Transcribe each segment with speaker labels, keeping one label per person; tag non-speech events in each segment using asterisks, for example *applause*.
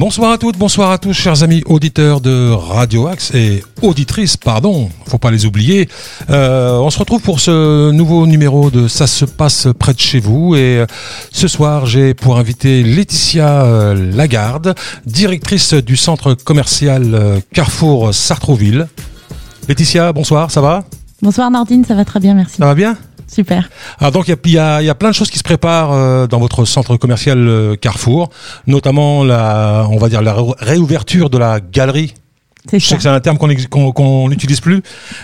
Speaker 1: Bonsoir à toutes, bonsoir à tous, chers amis auditeurs de Radio Axe et auditrices, pardon, faut pas les oublier. Euh, on se retrouve pour ce nouveau numéro de Ça se passe près de chez vous et euh, ce soir j'ai pour inviter Laetitia euh, Lagarde, directrice du centre commercial Carrefour Sartrouville. Laetitia, bonsoir, ça va?
Speaker 2: Bonsoir Nordine, ça va très bien, merci.
Speaker 1: Ça va bien?
Speaker 2: Super.
Speaker 1: Alors donc il y a, y a- plein de choses qui se préparent euh, dans votre centre commercial euh, Carrefour, notamment la, on va dire la ré- réouverture de la galerie.
Speaker 2: C'est
Speaker 1: Je sais que c'est un terme qu'on qu'on n'utilise plus,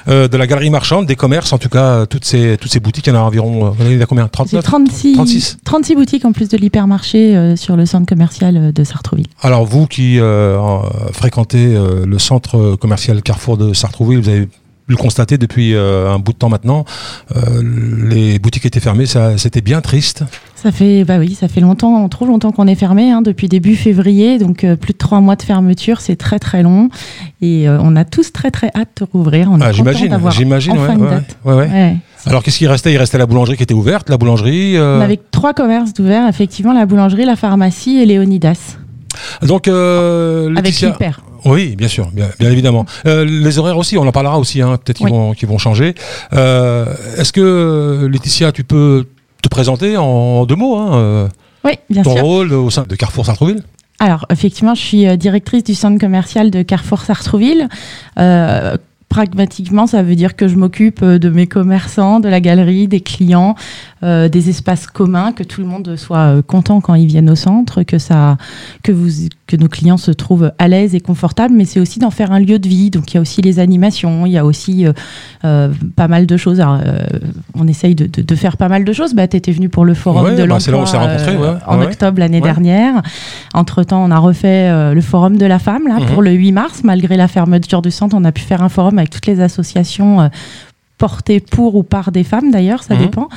Speaker 1: euh, de la galerie marchande, des commerces, en tout cas toutes ces toutes ces boutiques, il y en a environ, il y en a combien?
Speaker 2: J'ai
Speaker 1: 39
Speaker 2: 36,
Speaker 1: 36.
Speaker 2: 36 boutiques en plus de l'hypermarché euh, sur le centre commercial de Sartrouville.
Speaker 1: Alors vous qui euh, en- fréquentez le centre commercial Carrefour de Sartrouville, vous avez le constater depuis euh, un bout de temps maintenant, euh, les boutiques étaient fermées, ça c'était bien triste.
Speaker 2: Ça fait, bah oui, ça fait longtemps, trop longtemps qu'on est fermé, hein, depuis début février, donc euh, plus de trois mois de fermeture, c'est très très long, et on a tous très très hâte de rouvrir. On est
Speaker 1: Ah, j'imagine,
Speaker 2: d'avoir
Speaker 1: j'imagine,
Speaker 2: enfin
Speaker 1: ouais,
Speaker 2: une
Speaker 1: ouais,
Speaker 2: date.
Speaker 1: ouais, ouais.
Speaker 2: Ouais.
Speaker 1: Alors qu'est-ce qui restait? Il restait la boulangerie qui était ouverte, la boulangerie.
Speaker 2: On avait trois commerces d'ouverts, effectivement, la boulangerie, la pharmacie et Léonidas,
Speaker 1: Donc
Speaker 2: avec
Speaker 1: Laetitia.
Speaker 2: l'hyper.
Speaker 1: Oui, bien sûr, bien, bien évidemment. Euh, les horaires aussi, on en parlera aussi, hein, peut-être qu'ils vont, changer. Euh, Est-ce que Laetitia, tu peux te présenter en deux mots hein, euh,
Speaker 2: Oui, bien
Speaker 1: ton
Speaker 2: sûr.
Speaker 1: rôle au sein de Carrefour Sartrouville?
Speaker 2: Alors, effectivement, je suis directrice du centre commercial de Carrefour Sartrouville. Euh, pragmatiquement, ça veut dire que je m'occupe de mes commerçants, de la galerie, des clients, euh, des espaces communs, que tout le monde soit content quand ils viennent au centre, que ça, que vous, que nos clients se trouvent à l'aise et confortables. Mais c'est aussi d'en faire un lieu de vie. Donc, il y a aussi les animations, il y a aussi euh, euh, pas mal de choses. Alors, euh, on essaye de, de- de faire pas mal de choses. Bah, tu étais venu pour le forum
Speaker 1: Ouais,
Speaker 2: de
Speaker 1: bah, c'est là où on
Speaker 2: l'emploi
Speaker 1: s'est rencontrés, ouais.
Speaker 2: en
Speaker 1: Ouais,
Speaker 2: octobre l'année dernière. Entre-temps, on a refait le forum de la femme là,
Speaker 1: Mhm.
Speaker 2: pour le 8 mars. Malgré la fermeture du centre, on a pu faire un forum avec toutes les associations portées pour ou par des femmes d'ailleurs, ça
Speaker 1: Mhm.
Speaker 2: dépend.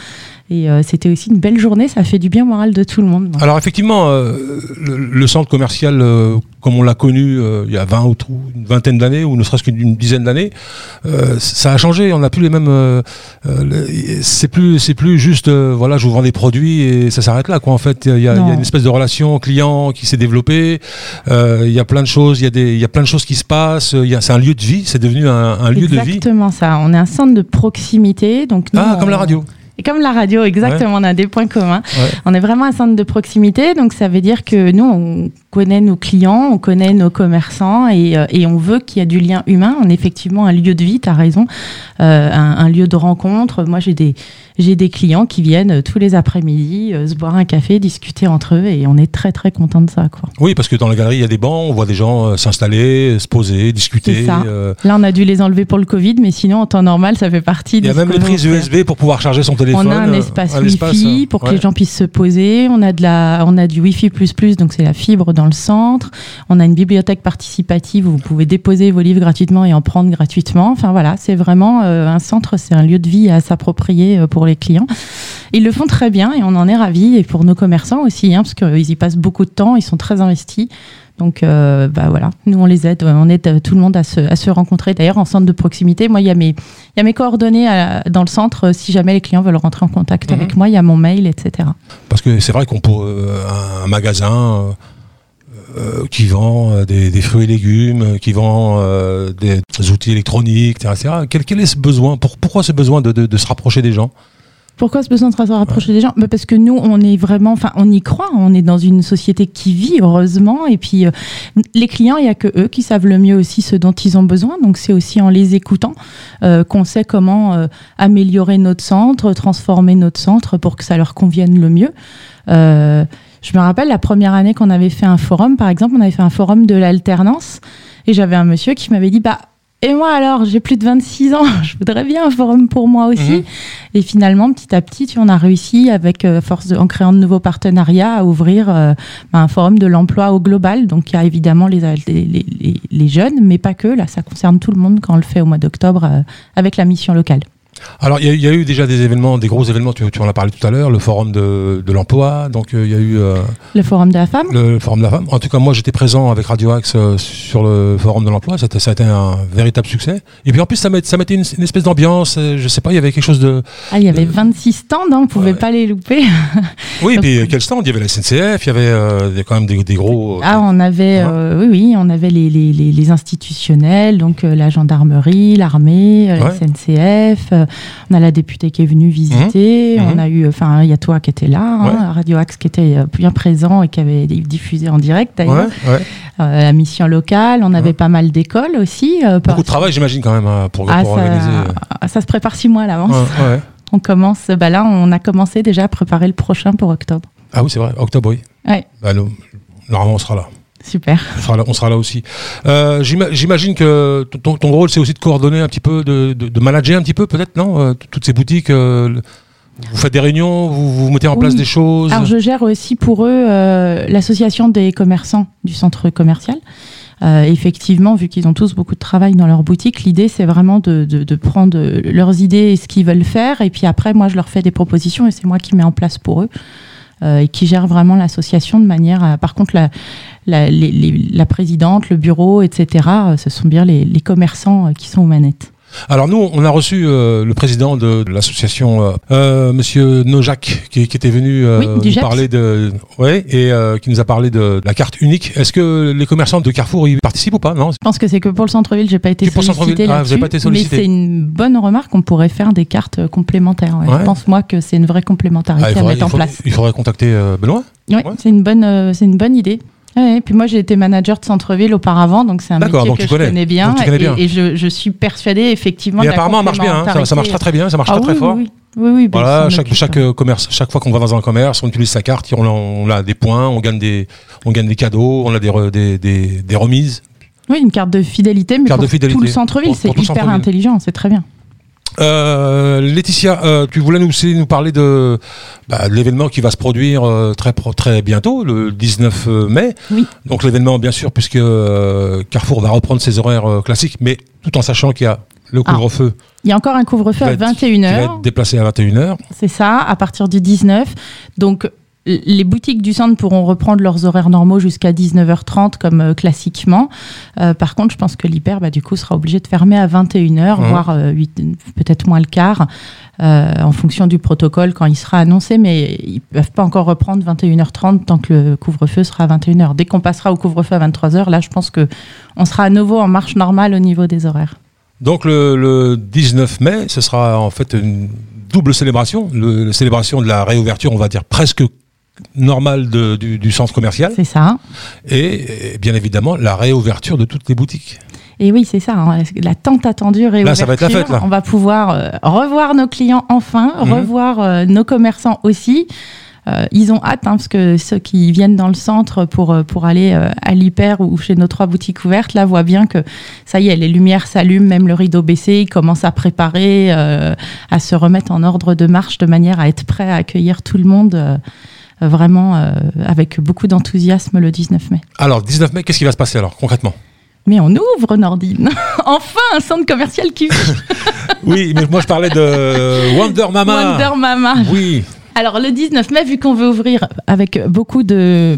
Speaker 2: Et euh, c'était aussi une belle journée, ça fait du bien moral de tout le monde.
Speaker 1: Alors effectivement, euh, le, le centre commercial, euh, comme on l'a connu il y a 20 ou une vingtaine d'années, ou ne serait-ce qu'une dizaine d'années, ça a changé. On n'a plus les mêmes. c'est plus, c'est plus juste. voilà, je vous vends des produits et ça s'arrête là. Quoi. En fait, il y, a- y une espèce de relation client qui s'est développée. Il y a plein de choses. Il y a des, il y a plein de choses qui se passent. Il C'est un lieu de vie. C'est devenu un, un lieu de vie.
Speaker 2: Exactement ça. On est un centre de proximité. Donc nous,
Speaker 1: Ah, comme
Speaker 2: on-
Speaker 1: la radio.
Speaker 2: Et comme la radio, exactement, on a des points communs.
Speaker 1: Ouais.
Speaker 2: On est vraiment un centre de proximité, donc ça veut dire que nous, on connaît nos clients, on connaît nos commerçants et, euh, et on veut qu'il y ait du lien humain. On est effectivement un lieu de vie, tu as raison, euh, un, un lieu de rencontre. Moi, j'ai des, j'ai des clients qui viennent euh, tous les après-midi euh, se boire un café, discuter entre eux et on est très très content de ça. Quoi.
Speaker 1: Oui, parce que dans la galerie, il y a des bancs. On voit des gens euh, s'installer, se poser, discuter.
Speaker 2: Ça.
Speaker 1: euh,
Speaker 2: Là, on a dû les enlever pour le Covid, mais sinon, en temps normal, ça fait partie
Speaker 1: Il y a même les prises. USB pour pouvoir charger son téléphone.
Speaker 2: On a un espace
Speaker 1: un
Speaker 2: Wi-Fi pour que
Speaker 1: ouais.
Speaker 2: les gens puissent se poser. On a de la, on a du Wi-Fi donc c'est la fibre dans le centre. On a une bibliothèque participative où vous pouvez déposer vos livres gratuitement et en prendre gratuitement. Enfin voilà, c'est vraiment euh, un centre, c'est un lieu de vie à s'approprier pour les clients. Ils le font très bien et on en est ravis et pour nos commerçants aussi, hein, parce qu'ils y passent beaucoup de temps, ils sont très investis. Donc, euh, bah voilà, nous on les aide, on aide euh, tout le monde à se, à se rencontrer. D'ailleurs, en centre de proximité, moi il y a mes, il y a mes coordonnées à- dans le centre. euh, Si jamais les clients veulent rentrer en contact
Speaker 1: Mhm.
Speaker 2: avec moi, il y a mon mail, etc.
Speaker 1: Parce que c'est vrai qu'on peut euh, un, magasin euh, qui vend des, des fruits et légumes, qui vend des, outils électroniques, etc. etc. Quel, quel est ce besoin? Pour, Pourquoi ce besoin de, de- de se rapprocher des gens?
Speaker 2: Pourquoi ce besoin de se rapprocher des gens Bah, Parce que nous, on est vraiment, enfin, on y croit. On est dans une société qui vit, heureusement. Et puis, euh, les clients, il y a que eux qui savent le mieux aussi ce dont ils ont besoin. Donc, c'est aussi en les écoutant euh, qu'on sait comment euh, améliorer notre centre, transformer notre centre pour que ça leur convienne le mieux. Je me rappelle la première année qu'on avait fait un forum, par exemple, on avait fait un forum de l'alternance. Et j'avais un monsieur qui m'avait dit, bah, et moi alors, j'ai plus de 26 ans, *laughs* je voudrais bien un forum pour moi aussi.
Speaker 1: Mhm.
Speaker 2: Et finalement, petit à petit, tu- on a réussi, avec euh, force de- en créant de nouveaux partenariats, à ouvrir euh, un forum de l'emploi au global. Donc, il y a évidemment les, les, les- les- les jeunes, mais pas que. Là, ça concerne tout le monde quand on le fait au mois d'octobre euh, avec la mission locale.
Speaker 1: Alors, il y, a- il y a eu déjà des événements, des gros événements, tu, tu en as parlé tout à l'heure, le forum de, de l'emploi, donc euh, il y a eu euh,
Speaker 2: Le forum de la femme
Speaker 1: le forum de la femme. En tout cas, moi, j'étais présent avec Radio Axe euh, sur le forum de l'emploi, ça a été un véritable succès. Et puis en plus, ça, met- ça mettait une, une espèce d'ambiance, je sais pas, il y avait quelque chose de...
Speaker 2: Ah, il y avait 26 stands, hein, on ne pouvait
Speaker 1: Ouais.
Speaker 2: pas les louper. *laughs*
Speaker 1: Oui, et
Speaker 2: Donc-
Speaker 1: puis quel stand? Il y avait la SNCF, il y avait euh, quand même des, des gros...
Speaker 2: Ah, on avait,
Speaker 1: Ah.
Speaker 2: oui, oui, on avait les, les, les, les institutionnels, donc la gendarmerie, l'armée,
Speaker 1: Ouais.
Speaker 2: la SNCF. Euh, on a la députée qui est venue visiter.
Speaker 1: Mhm.
Speaker 2: On a eu, enfin, il y a toi qui était là, hein. Radio Axe qui était euh, bien présent et qui avait diffusé en direct d'ailleurs.
Speaker 1: ouais.
Speaker 2: Euh, la mission locale, on avait
Speaker 1: Ouais.
Speaker 2: pas mal d'écoles aussi. euh,
Speaker 1: Beaucoup de travail, j'imagine, quand même, hein, pour,
Speaker 2: Ah,
Speaker 1: pour
Speaker 2: ça,
Speaker 1: organiser.
Speaker 2: ah, ça se prépare six mois à l'avance. On commence, bah là, on a commencé déjà à préparer le prochain pour octobre.
Speaker 1: Ah oui, c'est vrai, octobre, oui.
Speaker 2: Ouais.
Speaker 1: Bah, normalement, on sera là.
Speaker 2: Super.
Speaker 1: On sera là, on sera là aussi. Euh, j'ima- J'imagine que ton, ton rôle, c'est aussi de coordonner un petit peu, de, de, de manager un petit peu, peut-être, non euh, Toutes ces boutiques, euh, vous faites des réunions, vous, vous mettez en place des choses.
Speaker 2: Alors, je gère aussi pour eux euh, l'association des commerçants du centre commercial. Euh, effectivement, vu qu'ils ont tous beaucoup de travail dans leur boutique, l'idée c'est vraiment de, de, de prendre leurs idées et ce qu'ils veulent faire, et puis après, moi je leur fais des propositions et c'est moi qui mets en place pour eux. euh, et qui gère vraiment l'association de manière à. Par contre, la, la, les- les- la présidente, le bureau, etc., ce sont bien les, les commerçants euh, qui sont aux manettes.
Speaker 1: Alors nous, on a reçu euh, le président de, de l'association, euh, euh, Monsieur Nojac, qui, qui était venu euh,
Speaker 2: Oui,
Speaker 1: nous parler de, ouais, et qui nous a parlé de, la carte unique. Est-ce que les commerçants de Carrefour y participent ou pas? Non.
Speaker 2: Je pense que c'est que pour le centre-ville, j'ai pas été
Speaker 1: Que pour le
Speaker 2: sollicité
Speaker 1: centre-ville. Ah, vous avez pas été
Speaker 2: mais
Speaker 1: sollicité.
Speaker 2: c'est une bonne remarque. On pourrait faire des cartes complémentaires. ouais.
Speaker 1: Ouais.
Speaker 2: Je pense moi que c'est une vraie complémentarité
Speaker 1: Ah,
Speaker 2: à
Speaker 1: faudrait,
Speaker 2: mettre en place.
Speaker 1: il faudrait contacter Benoît?
Speaker 2: Ouais. c'est une bonne, euh, c'est une bonne idée. Et puis moi, j'ai été manager de centre-ville auparavant, donc c'est un métier que
Speaker 1: tu
Speaker 2: je
Speaker 1: connais.
Speaker 2: connais bien.
Speaker 1: Donc tu connais bien.
Speaker 2: Et, et je, je suis persuadée effectivement.
Speaker 1: Et
Speaker 2: de la
Speaker 1: apparemment, ça marche bien. hein, ça, ça marche très très bien. Ça marche
Speaker 2: Ah
Speaker 1: très très
Speaker 2: oui,
Speaker 1: fort.
Speaker 2: Oui, oui, oui, oui, ben,
Speaker 1: Voilà, chaque, chaque euh, commerce, chaque fois qu'on va dans un commerce, on utilise sa carte, on a, on a des points, on gagne des, on gagne des cadeaux, on a des, re- des, des, des remises.
Speaker 2: Oui, une carte de fidélité, mais
Speaker 1: Carte
Speaker 2: pour
Speaker 1: de fidélité.
Speaker 2: tout le centre-ville, c'est hyper intelligent, c'est très bien.
Speaker 1: Euh, Laetitia, euh, tu voulais nous aussi nous parler de, bah, de l'événement qui va se produire euh, très bientôt, le 19 mai.
Speaker 2: Oui.
Speaker 1: Donc l'événement, bien sûr, puisque Carrefour va reprendre ses horaires classiques, mais tout en sachant qu'il y a le
Speaker 2: Ah.
Speaker 1: couvre-feu
Speaker 2: Il y a encore un couvre-feu à
Speaker 1: va être- qui va
Speaker 2: 21h.
Speaker 1: être déplacé à 21h.
Speaker 2: C'est ça, à partir du 19. Donc, les boutiques du centre pourront reprendre leurs horaires normaux jusqu'à 19h30 comme euh, classiquement. Euh, par contre, je pense que l'hyper, bah, du coup, sera obligé de fermer à 21h,
Speaker 1: Mhm.
Speaker 2: voire euh, peut-être moins le quart, en fonction du protocole quand il sera annoncé. Mais ils peuvent pas encore reprendre 21h30 tant que le couvre-feu sera à 21h. Dès qu'on passera au couvre-feu à 23h, là, je pense que on sera à nouveau en marche normale au niveau des horaires.
Speaker 1: Donc le, le 19 mai, ce sera en fait une double célébration, le, la célébration de la réouverture, on va dire presque normale de- du, du centre commercial,
Speaker 2: C'est ça.
Speaker 1: et, et bien évidemment la réouverture de toutes les boutiques.
Speaker 2: Et oui, c'est ça, hein, la tant attendue réouverture.
Speaker 1: Là, ça va être la fête, là.
Speaker 2: On va pouvoir euh, revoir nos clients enfin,
Speaker 1: Mhm.
Speaker 2: revoir euh, nos commerçants aussi. Euh, ils ont hâte, hein, parce que ceux qui viennent dans le centre pour, pour aller euh, à l'hyper ou chez nos trois boutiques ouvertes, là, voient bien que ça y est, les lumières s'allument, même le rideau baissé, ils commencent à préparer, euh, à se remettre en ordre de marche de manière à être prêts à accueillir tout le monde. Vraiment euh, avec beaucoup d'enthousiasme le 19 mai.
Speaker 1: Alors 19 mai, qu'est-ce qui va se passer alors concrètement?
Speaker 2: Mais on ouvre Nordine. *laughs* enfin un centre commercial qui vit. *laughs*
Speaker 1: Oui, mais moi je parlais de Wonder Mama.
Speaker 2: Wonder Mama.
Speaker 1: Oui,
Speaker 2: Alors le 19 mai, vu qu'on veut ouvrir avec beaucoup de...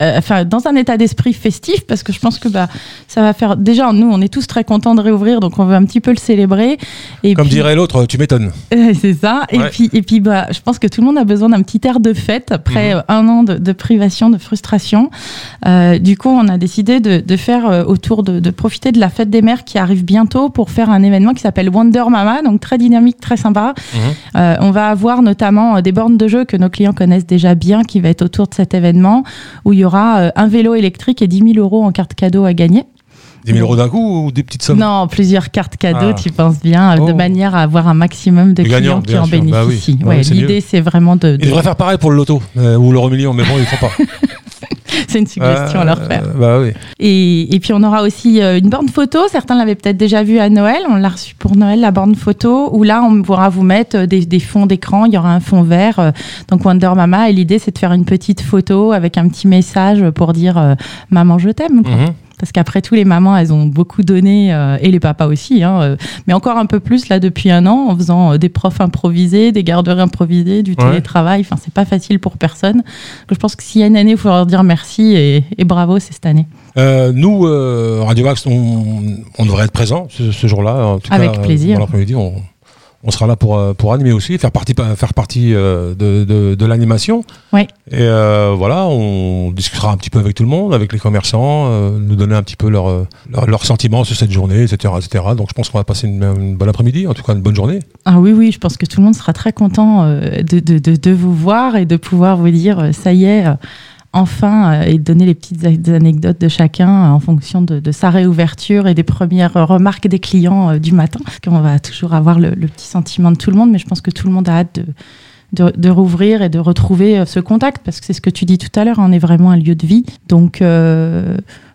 Speaker 2: euh, Enfin, dans un état d'esprit festif, parce que je pense que bah, ça va faire. Déjà, nous, on est tous très contents de réouvrir, donc on veut un petit peu le célébrer. Et
Speaker 1: comme
Speaker 2: puis-
Speaker 1: dirait l'autre, tu m'étonnes. *laughs*
Speaker 2: C'est ça. Et puis, et puis bah, je pense que tout le monde a besoin d'un petit air de fête après
Speaker 1: Mhm.
Speaker 2: euh, un an de, de privation, de frustration. Euh, du coup, on a décidé de, de faire euh, autour de, de profiter de la fête des mères qui arrive bientôt pour faire un événement qui s'appelle Wonder Mama, donc très dynamique, très sympa.
Speaker 1: Mhm.
Speaker 2: Euh, on va avoir notamment des bornes de jeu que nos clients connaissent déjà bien, qui va être autour de cet événement, où il y aura euh, un vélo électrique et 10 000 euros en carte cadeau à gagner.
Speaker 1: 10 000 euros d'un coup ou des petites sommes?
Speaker 2: Non, plusieurs cartes cadeaux,
Speaker 1: Ah.
Speaker 2: tu penses bien, euh, de
Speaker 1: Oh.
Speaker 2: manière à avoir un maximum de
Speaker 1: Les
Speaker 2: clients
Speaker 1: gagnants,
Speaker 2: qui en
Speaker 1: sûr. Bah oui.
Speaker 2: bénéficient. Ouais, L'idée, c'est vraiment de. de-
Speaker 1: Ils devraient faire pareil pour le loto euh, ou l'euro million, mais bon, ils ne font pas. *laughs*
Speaker 2: C'est une suggestion à leur faire.
Speaker 1: Euh, bah oui.
Speaker 2: Et, et puis, on aura aussi euh, une borne photo. Certains l'avaient peut-être déjà vu à Noël. On l'a reçu pour Noël, la borne photo, où là, on pourra vous mettre euh, des, des fonds d'écran. Il y aura un fond vert. donc, Wonder Mama. Et l'idée, c'est de faire une petite photo avec un petit message pour dire Maman, je t'aime. Parce qu'après tout, les mamans, elles ont beaucoup donné, euh, et les papas aussi, hein, euh, mais encore un peu plus là depuis un an, en faisant euh, des profs improvisés, des garderies improvisées, du
Speaker 1: Ouais.
Speaker 2: télétravail. Enfin, c'est pas facile pour personne. Donc, je pense que s'il y a une année, il faut leur dire merci et, et bravo, c'est cette année.
Speaker 1: Nous, Radio Axe, on, on devrait être présent ce, ce jour-là. En tout
Speaker 2: Avec
Speaker 1: cas,
Speaker 2: plaisir.
Speaker 1: Dans l'après-midi, on, on sera là pour, euh, pour animer aussi, faire partie, faire partie euh, de, de, de l'animation.
Speaker 2: Ouais.
Speaker 1: Et euh, voilà, on discutera un petit peu avec tout le monde, avec les commerçants, euh, nous donner un petit peu leurs leur, leur, sentiments sur cette journée, etc., etc. Donc je pense qu'on va passer une, une bonne après-midi, en tout cas une bonne journée.
Speaker 2: Ah oui, oui, je pense que tout le monde sera très content euh, de, de, de, vous voir et de pouvoir vous dire, euh, ça y est, euh, enfin, euh, et donner les petites anecdotes de chacun euh, en fonction de, sa réouverture et des premières remarques des clients euh, du matin. Qu'on va toujours avoir le, petit sentiment de tout le monde, mais je pense que tout le monde a hâte de, de, rouvrir et de retrouver ce contact, parce que c'est ce que tu dis tout à l'heure, on est vraiment un lieu de vie. Donc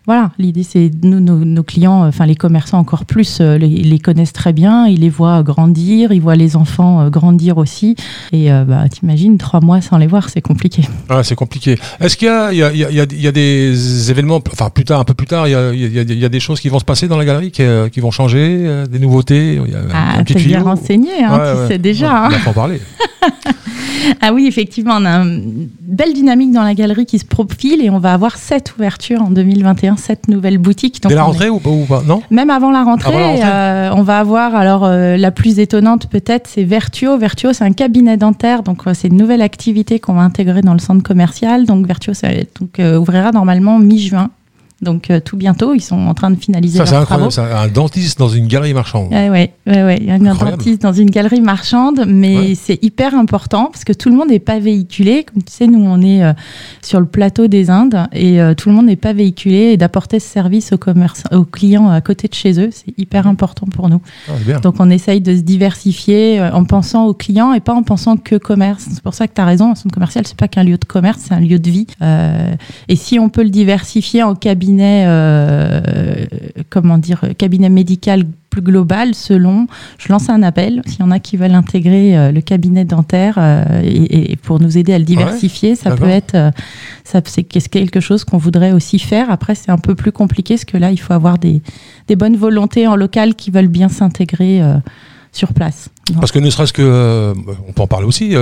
Speaker 2: voilà, l'idée c'est nous, nos, nos clients, euh, enfin les commerçants encore plus, euh, les, les connaissent très bien, ils les voient grandir, ils voient les enfants euh, grandir aussi. Et euh, bah, t'imagines, trois mois sans les voir, c'est compliqué.
Speaker 1: Ah, c'est compliqué. Est-ce qu'il y a, y, y, y des événements, enfin plus tard, un peu plus tard, il y a, des choses qui vont se passer dans la galerie, qui, qui vont changer, des nouveautés il y a
Speaker 2: Ah, t'es bien renseigné, hein,
Speaker 1: Ouais,
Speaker 2: tu
Speaker 1: ouais.
Speaker 2: sais déjà.
Speaker 1: Ouais,
Speaker 2: hein.
Speaker 1: Il faut en parler. *laughs*
Speaker 2: Ah oui, effectivement, on a une belle dynamique dans la galerie qui se profile et on va avoir sept ouvertures en 2021, sept nouvelles boutiques. Donc
Speaker 1: Dès la
Speaker 2: est-
Speaker 1: rentrée ou pas, ou pas Non
Speaker 2: Même avant la rentrée,
Speaker 1: Avant la rentrée.
Speaker 2: euh, on va avoir alors euh, la plus étonnante peut-être, c'est Vertuo. Vertuo, c'est un cabinet dentaire, donc euh, c'est une nouvelle activité qu'on va intégrer dans le centre commercial. Donc Vertuo, ça donc, ouvrira normalement mi-juin, donc euh, tout bientôt. Ils sont en train de finaliser
Speaker 1: Ça, c'est incroyable. Un dentiste dans une galerie marchande.
Speaker 2: Ouais, ouais, ouais, ouais. Un
Speaker 1: Incroyable.
Speaker 2: dentiste dans une galerie marchande, mais
Speaker 1: Ouais.
Speaker 2: c'est hyper important parce que tout le monde n'est pas véhiculé. Comme tu sais, nous, on est euh, sur le plateau des Indes et euh, tout le monde n'est pas véhiculé et d'apporter ce service aux, aux clients à côté de chez eux, c'est hyper important pour nous.
Speaker 1: Ah.
Speaker 2: Donc, on essaye de se diversifier en pensant aux clients et pas en pensant que commerce. C'est pour ça que tu as raison, un centre commercial, c'est pas qu'un lieu de commerce, c'est un lieu de vie. Et si on peut le diversifier en cabinet, euh, comment dire, cabinet médical plus global, selon, je lance un appel, s'il y en a qui veulent intégrer euh, le cabinet dentaire euh, et, et pour nous aider à le diversifier, ça peut être, ça, c'est quelque chose qu'on voudrait aussi faire. Après, c'est un peu plus compliqué parce que là, il faut avoir des, des bonnes volontés en local qui veulent bien s'intégrer
Speaker 1: Parce que ne serait-ce que, euh, on peut en parler aussi, euh,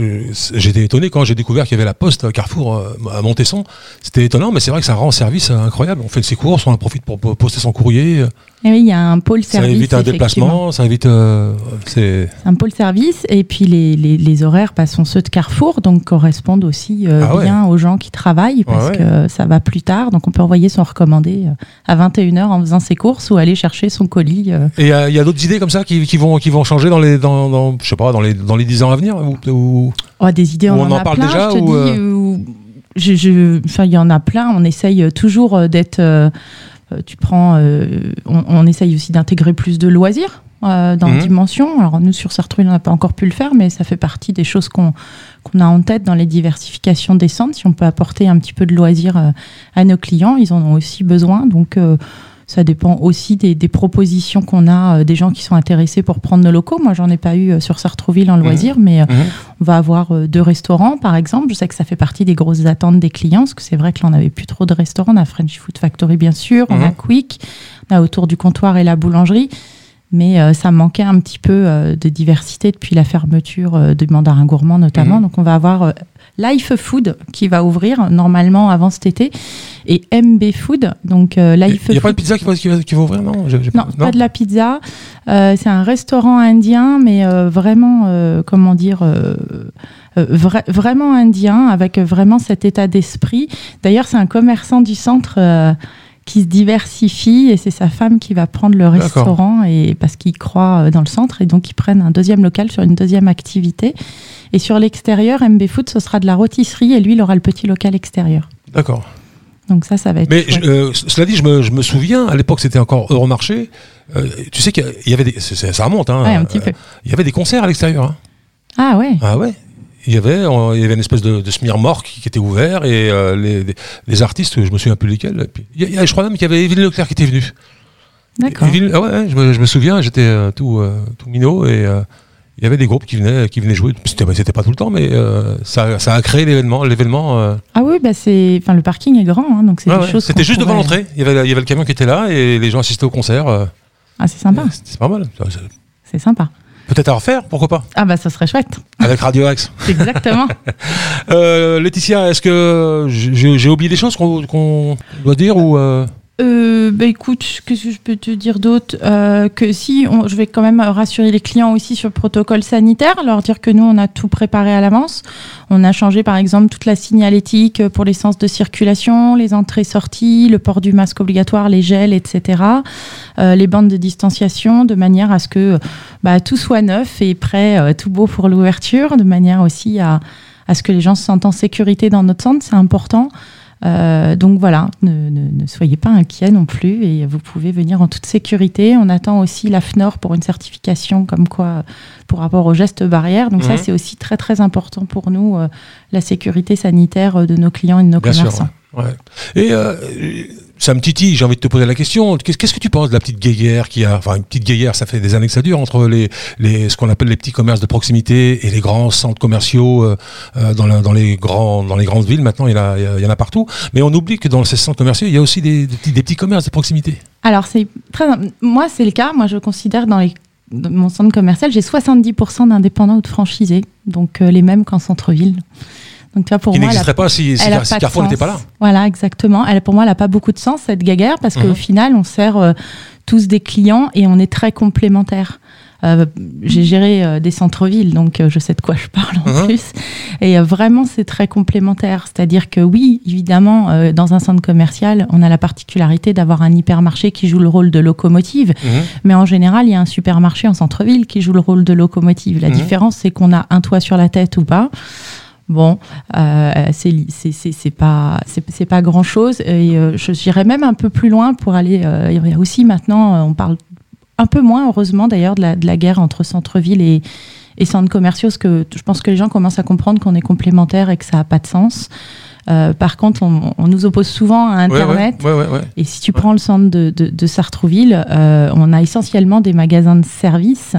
Speaker 1: euh, j'étais étonné quand j'ai découvert qu'il y avait la poste Carrefour euh, à Montesson. C'était étonnant, mais c'est vrai que ça rend service incroyable. On fait ses courses, on en profite pour po- poster son courrier.
Speaker 2: Et oui, il y a un pôle
Speaker 1: Ça
Speaker 2: service.
Speaker 1: évite un déplacement, ça évite. euh, c'est
Speaker 2: un pôle service et puis les, les, les horaires bah, sont ceux de Carrefour donc correspondent aussi euh,
Speaker 1: Ah ouais.
Speaker 2: bien aux gens qui travaillent parce
Speaker 1: Ouais,
Speaker 2: que ça va plus tard donc on peut envoyer son recommandé euh, à 21h en faisant ses courses ou aller chercher son colis euh.
Speaker 1: Et il y a d'autres idées comme ça qui, qui vont qui vont changer dans les dans, dans je sais pas dans les dans les dix ans à venir ou, ou-
Speaker 2: Oh, des idées on,
Speaker 1: on
Speaker 2: en
Speaker 1: en
Speaker 2: a
Speaker 1: parle
Speaker 2: plein
Speaker 1: déjà,
Speaker 2: je te
Speaker 1: ou,
Speaker 2: dis je, il y en a plein on essaye toujours d'être euh, tu prends euh, on, on essaye aussi d'intégrer plus de loisirs euh, dans
Speaker 1: Mhm.
Speaker 2: Dimension. Alors nous sur Sartrouville on n'a pas encore pu le faire, mais ça fait partie des choses qu'on qu'on a en tête dans les diversifications des centres. Si on peut apporter un petit peu de loisirs euh, à nos clients, ils en ont aussi besoin. Donc euh, ça dépend aussi des, des propositions qu'on a, euh, des gens qui sont intéressés pour prendre nos locaux. Moi j'en ai pas eu euh, sur Sartrouville en loisirs, mais euh,
Speaker 1: Mhm.
Speaker 2: on va avoir euh, deux restaurants, par exemple. Je sais que ça fait partie des grosses attentes des clients, parce que c'est vrai que là, on n'avait plus trop de restaurants. On a French Food Factory, bien sûr. On a
Speaker 1: Mhm.
Speaker 2: Quick. On a autour du comptoir et la boulangerie. Mais euh, ça manquait un petit peu euh, de diversité depuis la fermeture euh, du mandarin gourmand, notamment.
Speaker 1: Mhm.
Speaker 2: Donc, on va avoir Life Food qui va ouvrir normalement avant cet été et MB Food. Donc, euh,
Speaker 1: Il
Speaker 2: Life
Speaker 1: n'y a pas de pizza qui va, qui va, qui va ouvrir non,
Speaker 2: Non, pas de la pizza. Euh, c'est un restaurant indien, mais euh, vraiment, euh, comment dire, vra- vraiment indien, avec vraiment cet état d'esprit. D'ailleurs, c'est un commerçant du centre qui se diversifie et c'est sa femme qui va prendre le restaurant et parce qu'il croit dans le centre et donc ils prennent un deuxième local sur une deuxième activité. Et sur l'extérieur, MB Food, ce sera de la rôtisserie et lui, il aura le petit local extérieur.
Speaker 1: D'accord.
Speaker 2: Donc ça, ça va être.
Speaker 1: Mais je- euh, cela dit, je me, je me souviens, à l'époque c'était encore Euromarché, euh, tu sais qu'il y avait des, ça remonte, hein,
Speaker 2: Ouais, un petit
Speaker 1: euh,
Speaker 2: peu.
Speaker 1: il y avait des concerts à l'extérieur. hein.
Speaker 2: Ah ouais.
Speaker 1: Ah ouais. Il y avait, euh, il y avait une espèce de, de smirmorque qui, était ouvert et euh, les, les, artistes, je me souviens plus lesquels. puis, il y a- il y a- je crois même qu'il y avait Evelyne Leclerc qui était venue.
Speaker 2: D'accord.
Speaker 1: Ah ouais, je, me, je me souviens, j'étais euh, tout, euh, tout minot et, euh, il y avait des groupes qui venaient, qui venaient jouer. C'était, c'était pas tout le temps, mais euh, ça, ça a créé l'événement. l'événement euh.
Speaker 2: Ah oui, bah c'est, enfin le parking est grand, hein, donc c'est des
Speaker 1: ouais.
Speaker 2: choses.
Speaker 1: C'était juste devant l'entrée. Il y, avait, il y avait le camion qui était là et les gens assistaient au concert. euh.
Speaker 2: Ah c'est sympa,
Speaker 1: C'est pas mal. C'est-
Speaker 2: sympa.
Speaker 1: Peut-être à refaire, pourquoi pas
Speaker 2: Ah bah ça serait chouette,
Speaker 1: Avec Radio Axe. *laughs*
Speaker 2: exactement.
Speaker 1: Euh, Laetitia, est-ce que j'ai, j'ai oublié des choses qu'on, qu'on doit dire ou euh,
Speaker 2: Euh, bah écoute, qu'est-ce que je peux te dire d'autre Euh, Que si, je vais quand même rassurer les clients aussi sur le protocole sanitaire, leur dire que nous, on a tout préparé à l'avance. On a changé par exemple toute la signalétique pour les sens de circulation, les entrées-sorties, le port du masque obligatoire, les gels, etc. Euh, les bandes de distanciation, de manière à ce que bah, tout soit neuf et prêt, euh, tout beau pour l'ouverture, de manière aussi à ce que les gens se sentent en sécurité dans notre centre, c'est important. Euh, donc voilà, ne, ne- ne soyez pas inquiets non plus et vous pouvez venir en toute sécurité. On attend aussi la FNOR pour une certification comme quoi pour rapport aux gestes barrières. Donc ça
Speaker 1: Mhm.
Speaker 2: c'est aussi très très important pour nous, euh, la sécurité sanitaire de nos clients et de nos
Speaker 1: Bien sûr.
Speaker 2: commerçants.
Speaker 1: ouais. Et euh, ça me titille, j'ai envie de te poser la question. Qu'est-ce, que tu penses de la petite guéguerre qui a, enfin une petite guéguerre, ça fait des années que ça dure entre les, les ce qu'on appelle les petits commerces de proximité et les grands centres commerciaux euh, euh, dans, les grands dans les grandes villes. Maintenant, il y, en a, partout. Mais on oublie que dans ces centres commerciaux, il y a aussi des, petits, commerces de proximité.
Speaker 2: Alors c'est très, moi c'est le cas. Moi je considère dans mon centre commercial, j'ai 70% d'indépendants ou de franchisés, donc euh, les mêmes qu'en centre-ville. Donc tu vois, pour
Speaker 1: qui n'existerait pas si, Carrefour n'était pas là.
Speaker 2: Voilà, exactement. Elle, pour moi, elle n'a pas beaucoup de sens, cette guéguerre, parce qu'au
Speaker 1: Mhm.
Speaker 2: final, on sert euh, tous des clients et on est très complémentaires. Euh, J'ai géré euh, des centres-villes, donc euh, je sais de quoi je parle en
Speaker 1: Mhm.
Speaker 2: plus. Et vraiment, c'est très complémentaire. C'est-à-dire que oui, évidemment, dans un centre commercial, on a la particularité d'avoir un hypermarché qui joue le rôle de locomotive.
Speaker 1: Mhm.
Speaker 2: Mais en général, il y a un supermarché en centre-ville qui joue le rôle de locomotive. La différence, c'est qu'on a un toit sur la tête ou pas. Bon, euh, c'est pas c'est pas grand chose. Et euh, je j'irais même un peu plus loin pour aller. euh, il y a aussi maintenant, euh, on parle un peu moins, heureusement d'ailleurs, de la, de la guerre entre centre-ville et, et centres commerciaux, parce que je pense que les gens commencent à comprendre qu'on est complémentaires et que ça n'a pas de sens. Euh, par contre, on, on nous oppose souvent à Internet.
Speaker 1: ouais, ouais, ouais, ouais.
Speaker 2: Et si tu prends le centre de, de, de Sartrouville, euh, on a essentiellement des magasins de services.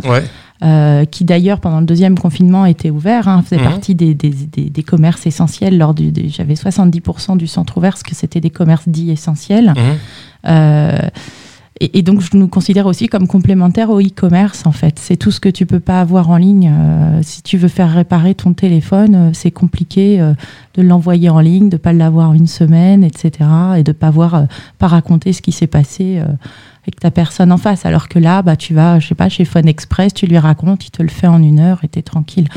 Speaker 2: Euh, qui d'ailleurs pendant le deuxième confinement étaient ouverts, hein, faisaient
Speaker 1: Mhm.
Speaker 2: partie des, des, des, des commerces essentiels. Lors du, des- j'avais 70% du centre ouvert, parce que c'était des commerces dits essentiels.
Speaker 1: Mhm.
Speaker 2: Euh, et, et donc, je nous considère aussi comme complémentaires au e-commerce, en fait. C'est tout ce que tu peux pas avoir en ligne. Euh, si tu veux faire réparer ton téléphone, euh, c'est compliqué euh, de l'envoyer en ligne, de pas l'avoir une semaine, etc. Et de pas voir, euh, pas raconter ce qui s'est passé euh, avec ta personne en face. Alors que là, bah, tu vas, je sais pas, chez Phone Express, tu lui racontes, il te le fait en une heure et t'es tranquille.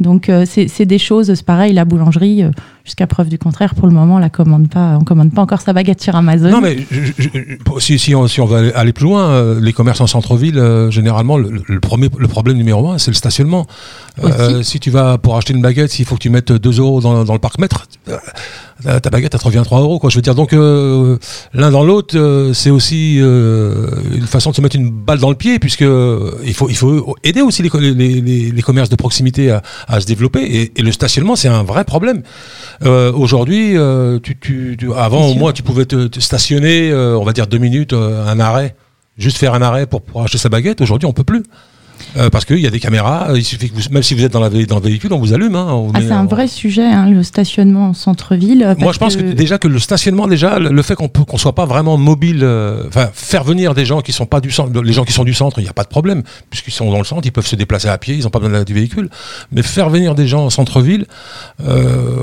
Speaker 2: Donc, euh, c'est c'est des choses, c'est pareil, la boulangerie, euh, jusqu'à preuve du contraire, pour le moment, la commande pas, on commande pas encore sa baguette sur Amazon.
Speaker 1: Non, mais je- je- je- si, si, on, si on veut aller- plus loin, euh, les commerces en centre-ville, euh, généralement, le, le premier, le problème numéro un, c'est le stationnement. Euh, si tu vas pour acheter une baguette, s'il faut que tu mettes 2 euros dans, dans le parc-mètre, euh, ta baguette, elle te revient 3 euros. Quoi. Je veux dire, donc, l'un dans l'autre, c'est aussi une façon de se mettre une balle dans le pied, puisque il, faut, il faut aider aussi les, les, les- les commerces de proximité à, à se développer. Et, et le stationnement, c'est un vrai problème. Euh, Aujourd'hui, euh, tu, tu, tu- avant, au moins, tu pouvais te, te stationner, euh, on va dire deux minutes, euh, un arrêt, juste faire un arrêt pour, pour acheter sa baguette. Aujourd'hui, on peut plus. Euh, parce qu'il y a des caméras, il suffit que vous, même si vous êtes dans, la, dans le véhicule, on vous allume. Hein,
Speaker 2: Ah, c'est un
Speaker 1: on-
Speaker 2: vrai sujet, hein, le stationnement en centre-ville.
Speaker 1: Moi, je pense que... déjà que le stationnement, déjà, le le fait qu'on peut, qu'on soit pas vraiment mobile, euh, enfin, faire venir des gens qui sont pas du centre, les gens qui sont du centre, il n'y a pas de problème, puisqu'ils sont dans le centre, ils peuvent se déplacer à pied, ils n'ont pas besoin du véhicule. Mais faire venir des gens en centre-ville, euh,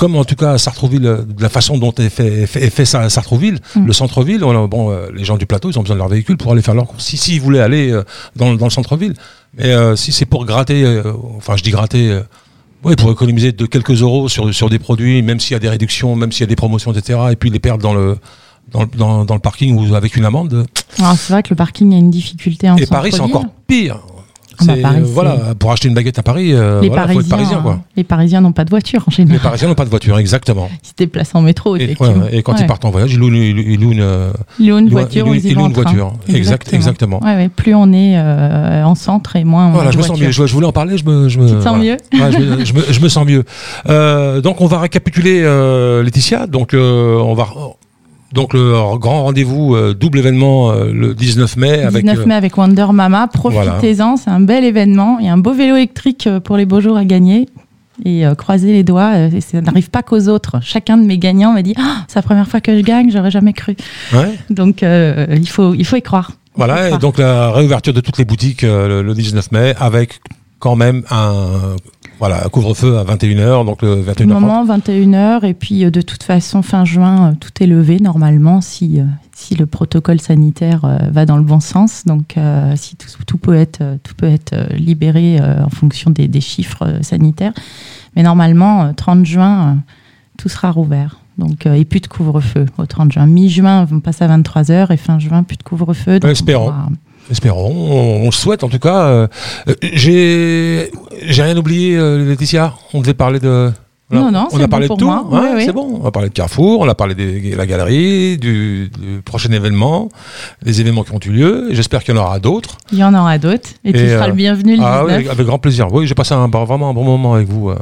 Speaker 1: comme en tout cas à Sartrouville, euh, de la façon dont est fait, fait, fait Sa- Sartrouville,
Speaker 2: Mm.
Speaker 1: le centre-ville, bon, euh, les gens du plateau, ils ont besoin de leur véhicule pour aller faire leur course. Si, si ils voulaient aller euh, dans, dans le centre-ville, mais euh, si c'est pour gratter, euh, enfin, je dis gratter. euh, oui, pour économiser de quelques euros sur, sur des produits, même s'il y a des réductions, même s'il y a des promotions, etc., et puis les perdre dans le, dans, le- dans, dans le parking ou avec une amende.
Speaker 2: Alors, c'est vrai que le parking a une difficulté en
Speaker 1: Et Paris, c'est encore pire.
Speaker 2: Ah bah, Paris,
Speaker 1: euh, voilà, pour acheter une baguette à Paris, euh,
Speaker 2: Les
Speaker 1: voilà, faut
Speaker 2: Parisiens,
Speaker 1: être parisien, quoi.
Speaker 2: hein, les Parisiens n'ont pas de voiture en
Speaker 1: Les
Speaker 2: général.
Speaker 1: Parisiens n'ont pas de voiture, exactement. *laughs*
Speaker 2: Ils se déplacent en métro,
Speaker 1: Et, ouais, et quand
Speaker 2: Ouais.
Speaker 1: ils partent en voyage, ils louent, une- ils louent une,
Speaker 2: Ils louent une
Speaker 1: ils louent-
Speaker 2: voiture
Speaker 1: ils
Speaker 2: ou
Speaker 1: louent-
Speaker 2: ils
Speaker 1: une voiture. Exact, exactement.
Speaker 2: Ouais, ouais, plus on est euh, en centre et moins on
Speaker 1: Voilà,
Speaker 2: a
Speaker 1: je me sens mieux. Je, je voulais en parler, je me, je me,
Speaker 2: Tu te sens
Speaker 1: voilà.
Speaker 2: mieux
Speaker 1: je, me, je sens mieux. Euh, donc on va récapituler, Laetitia. Donc on va Donc le grand rendez-vous, euh, double événement euh, le 19 mai.
Speaker 2: avec, 19 mai avec Wonder Mama. Profitez-en, c'est un bel événement. Il y a un beau vélo électrique pour les beaux jours à gagner. Et croisez les doigts, ça n'arrive pas qu'aux autres. Chacun de mes gagnants m'a dit ah, c'est la première fois que je gagne, j'aurais jamais cru. Donc il, faut, il faut y croire.
Speaker 1: Voilà, et donc la réouverture de toutes les boutiques le 19 mai avec quand même un voilà, couvre-feu à 21h, donc le 21h.
Speaker 2: Moment 21h, et puis euh, de toute façon, fin juin, euh, tout est levé normalement si, euh, si le protocole sanitaire va dans le bon sens. Donc, si tout, peut être, tout peut être libéré en fonction des, des, chiffres sanitaires. Mais normalement, 30 juin, tout sera rouvert. Donc, et plus de couvre-feu au 30 juin. Mi-juin, on passe à 23h, et fin juin, plus de couvre-feu.
Speaker 1: Espérons. Espérons, on, le souhaite en tout cas. Euh, j'ai j'ai rien oublié, euh, Laetitia. On devait parler de.
Speaker 2: Non, non,
Speaker 1: on a parlé de tout. C'est bon. On a parlé de Carrefour, on a parlé de la galerie, du, prochain événement, des événements qui ont eu lieu. J'espère qu'il y en aura d'autres.
Speaker 2: Il y en aura d'autres. Et, tu seras le bienvenu le
Speaker 1: ah, Oui, avec grand plaisir. Oui, j'ai passé un, vraiment un bon moment avec vous.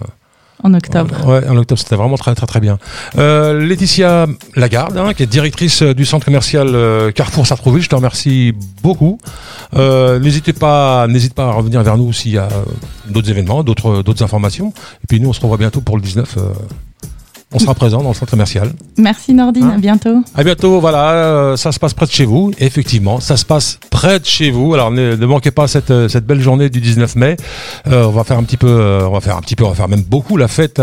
Speaker 2: En octobre.
Speaker 1: Ouais, en octobre, c'était vraiment très très très bien. Euh, Laetitia Lagarde, hein, qui est directrice du centre commercial euh, Carrefour Sartrouville, je te remercie beaucoup. Euh, n'hésitez pas, n'hésite pas à revenir vers nous s'il y a d'autres événements, d'autres d'autres informations. Et puis nous, on se revoit bientôt pour le 19 on sera présent dans le centre commercial.
Speaker 2: Merci Nordine, hein à bientôt.
Speaker 1: À bientôt, voilà, euh, ça se passe près de chez vous. effectivement, ça se passe près de chez vous. Alors ne, manquez pas cette, euh, cette, belle journée du 19 mai. Euh, on va faire un petit peu, on va faire un petit peu, on va faire même beaucoup la fête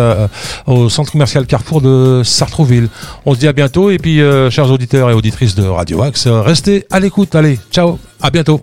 Speaker 1: au centre commercial Carrefour de Sartrouville. On se dit à bientôt et puis, chers auditeurs et auditrices de Radio Axe, restez à l'écoute. Allez, ciao, à bientôt.